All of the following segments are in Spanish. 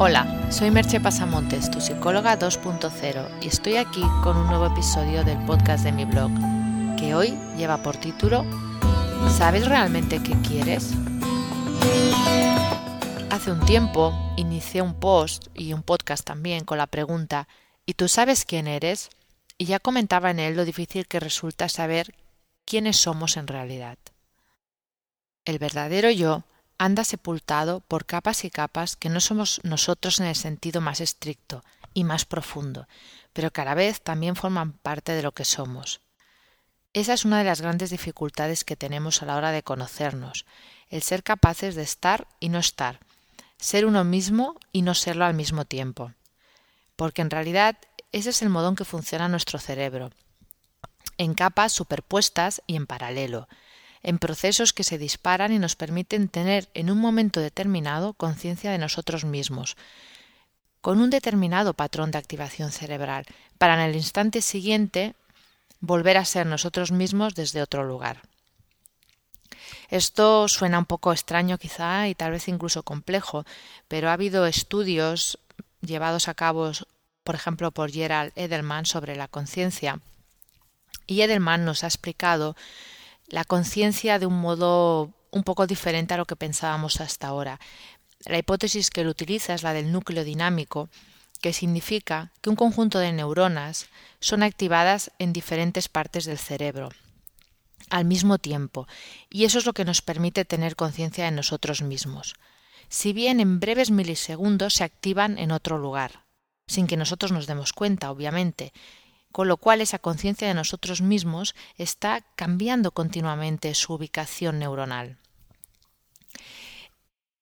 Hola, soy Merche Pasamontes, tu psicóloga 2.0, y estoy aquí con un nuevo episodio del podcast de mi blog, que hoy lleva por título ¿Sabes realmente qué quieres? Hace un tiempo inicié un post y un podcast también con la pregunta ¿Y tú sabes quién eres? Y ya comentaba en él lo difícil que resulta saber quiénes somos en realidad. El verdadero yo anda sepultado por capas y capas que no somos nosotros en el sentido más estricto y más profundo, pero que a la vez también forman parte de lo que somos. Esa es una de las grandes dificultades que tenemos a la hora de conocernos, el ser capaces de estar y no estar, ser uno mismo y no serlo al mismo tiempo. Porque en realidad ese es el modo en que funciona nuestro cerebro, en capas superpuestas y en paralelo, en procesos que se disparan y nos permiten tener en un momento determinado conciencia de nosotros mismos, con un determinado patrón de activación cerebral, para en el instante siguiente volver a ser nosotros mismos desde otro lugar. Esto suena un poco extraño quizá y tal vez incluso complejo, pero ha habido estudios llevados a cabo, por ejemplo, por Gerald Edelman sobre la conciencia, y Edelman nos ha explicado la conciencia de un modo un poco diferente a lo que pensábamos hasta ahora. La hipótesis que él utiliza es la del núcleo dinámico, que significa que un conjunto de neuronas son activadas en diferentes partes del cerebro al mismo tiempo, y eso es lo que nos permite tener conciencia de nosotros mismos. Si bien en breves milisegundos se activan en otro lugar, sin que nosotros nos demos cuenta, obviamente, con lo cual esa conciencia de nosotros mismos está cambiando continuamente su ubicación neuronal.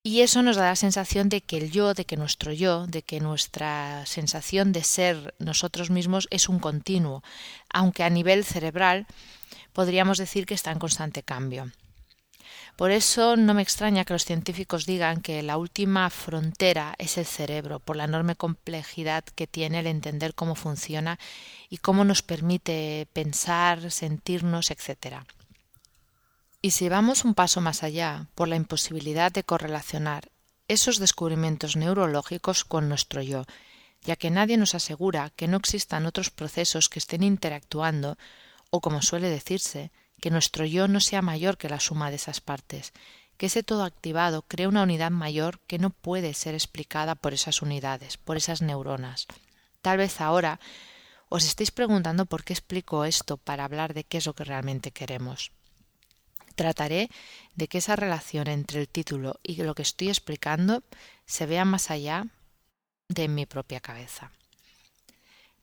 Y eso nos da la sensación de que el yo, de que nuestro yo, de que nuestra sensación de ser nosotros mismos es un continuo, aunque a nivel cerebral podríamos decir que está en constante cambio. Por eso no me extraña que los científicos digan que la última frontera es el cerebro, por la enorme complejidad que tiene el entender cómo funciona y cómo nos permite pensar, sentirnos, etc. Y si vamos un paso más allá, por la imposibilidad de correlacionar esos descubrimientos neurológicos con nuestro yo, ya que nadie nos asegura que no existan otros procesos que estén interactuando, o como suele decirse, que nuestro yo no sea mayor que la suma de esas partes, que ese todo activado crea una unidad mayor que no puede ser explicada por esas unidades, por esas neuronas. Tal vez ahora os estéis preguntando por qué explico esto para hablar de qué es lo que realmente queremos. Trataré de que esa relación entre el título y lo que estoy explicando se vea más allá de mi propia cabeza.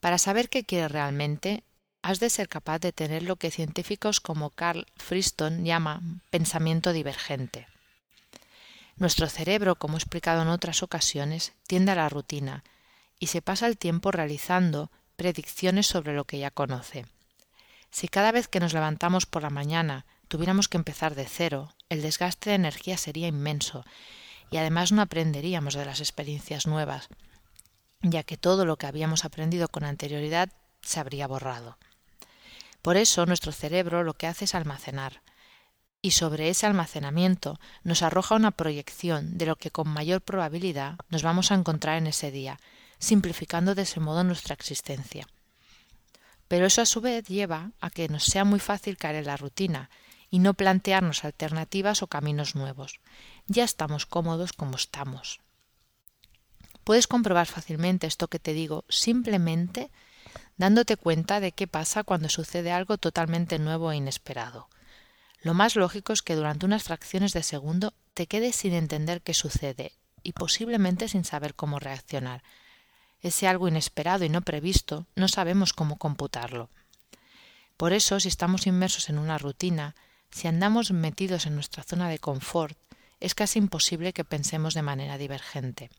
Para saber qué quiere realmente, has de ser capaz de tener lo que científicos como Carl Friston llama pensamiento divergente. Nuestro cerebro, como he explicado en otras ocasiones, tiende a la rutina y se pasa el tiempo realizando predicciones sobre lo que ya conoce. Si cada vez que nos levantamos por la mañana tuviéramos que empezar de cero, el desgaste de energía sería inmenso y además no aprenderíamos de las experiencias nuevas, ya que todo lo que habíamos aprendido con anterioridad se habría borrado. Por eso nuestro cerebro lo que hace es almacenar, y sobre ese almacenamiento nos arroja una proyección de lo que con mayor probabilidad nos vamos a encontrar en ese día, simplificando de ese modo nuestra existencia. Pero eso a su vez lleva a que nos sea muy fácil caer en la rutina y no plantearnos alternativas o caminos nuevos. Ya estamos cómodos como estamos. Puedes comprobar fácilmente esto que te digo simplemente dándote cuenta de qué pasa cuando sucede algo totalmente nuevo e inesperado. Lo más lógico es que durante unas fracciones de segundo te quedes sin entender qué sucede y posiblemente sin saber cómo reaccionar. Ese algo inesperado y no previsto no sabemos cómo computarlo. Por eso, si estamos inmersos en una rutina, si andamos metidos en nuestra zona de confort, es casi imposible que pensemos de manera divergente.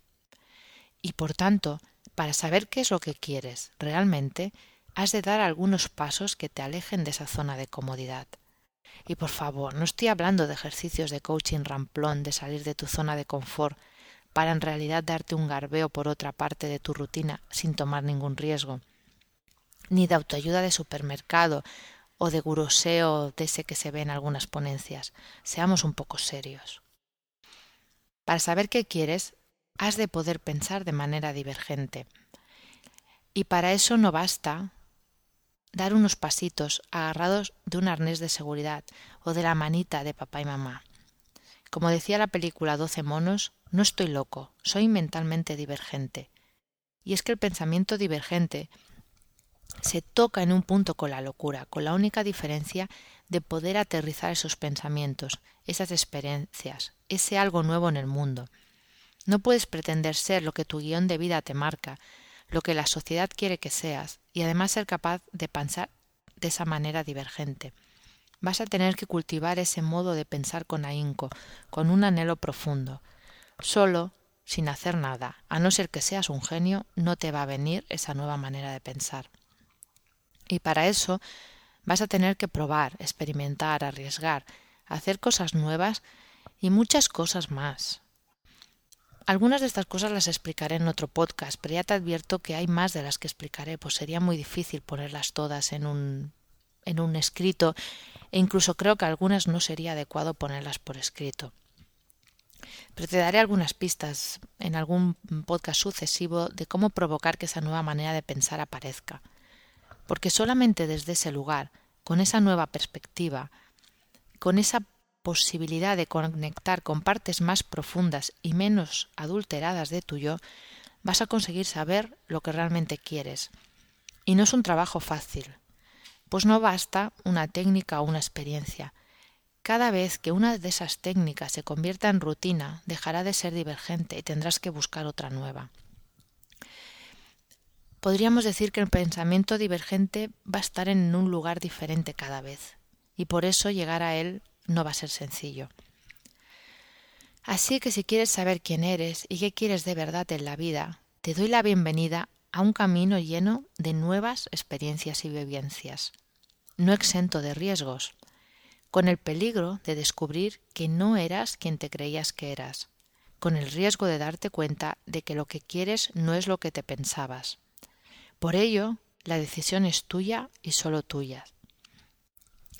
Y por tanto, para saber qué es lo que quieres realmente, has de dar algunos pasos que te alejen de esa zona de comodidad. Y por favor, no estoy hablando de ejercicios de coaching ramplón, de salir de tu zona de confort, para en realidad darte un garbeo por otra parte de tu rutina sin tomar ningún riesgo, ni de autoayuda de supermercado o de guroseo de ese que se ve en algunas ponencias. Seamos un poco serios. Para saber qué quieres, has de poder pensar de manera divergente. Y para eso no basta dar unos pasitos agarrados de un arnés de seguridad o de la manita de papá y mamá. Como decía la película Doce monos, no estoy loco, soy mentalmente divergente. Y es que el pensamiento divergente se toca en un punto con la locura, con la única diferencia de poder aterrizar esos pensamientos, esas experiencias, ese algo nuevo en el mundo. No puedes pretender ser lo que tu guion de vida te marca, lo que la sociedad quiere que seas, y además ser capaz de pensar de esa manera divergente. Vas a tener que cultivar ese modo de pensar con ahínco, con un anhelo profundo. Solo, sin hacer nada, a no ser que seas un genio, no te va a venir esa nueva manera de pensar. Y para eso vas a tener que probar, experimentar, arriesgar, hacer cosas nuevas y muchas cosas más. Algunas de estas cosas las explicaré en otro podcast, pero ya te advierto que hay más de las que explicaré, pues sería muy difícil ponerlas todas en un, en un escrito e incluso creo que algunas no sería adecuado ponerlas por escrito. Pero te daré algunas pistas en algún podcast sucesivo de cómo provocar que esa nueva manera de pensar aparezca. Porque solamente desde ese lugar, con esa nueva perspectiva, con esa posibilidad de conectar con partes más profundas y menos adulteradas de tu yo, vas a conseguir saber lo que realmente quieres. Y no es un trabajo fácil, pues no basta una técnica o una experiencia. Cada vez que una de esas técnicas se convierta en rutina, dejará de ser divergente y tendrás que buscar otra nueva. Podríamos decir que el pensamiento divergente va a estar en un lugar diferente cada vez, y por eso llegar a él no va a ser sencillo. Así que si quieres saber quién eres y qué quieres de verdad en la vida, te doy la bienvenida a un camino lleno de nuevas experiencias y vivencias, no exento de riesgos, con el peligro de descubrir que no eras quien te creías que eras, con el riesgo de darte cuenta de que lo que quieres no es lo que te pensabas. Por ello, la decisión es tuya y solo tuya.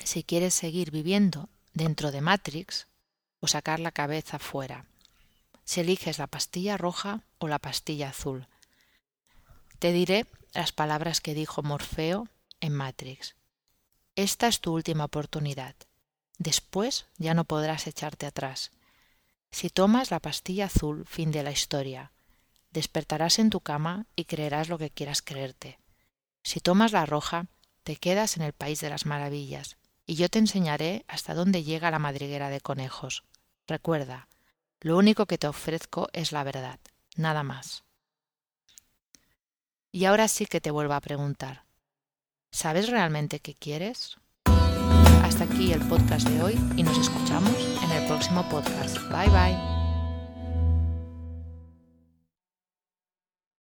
Si quieres seguir viviendo dentro de Matrix o sacar la cabeza fuera. Si eliges la pastilla roja o la pastilla azul. Te diré las palabras que dijo Morfeo en Matrix. Esta es tu última oportunidad. Después ya no podrás echarte atrás. Si tomas la pastilla azul, fin de la historia. Despertarás en tu cama y creerás lo que quieras creerte. Si tomas la roja, te quedas en el país de las maravillas y yo te enseñaré hasta dónde llega la madriguera de conejos. Recuerda, lo único que te ofrezco es la verdad, nada más. Y ahora sí que te vuelvo a preguntar, ¿sabes realmente qué quieres? Hasta aquí el podcast de hoy y nos escuchamos en el próximo podcast. Bye bye.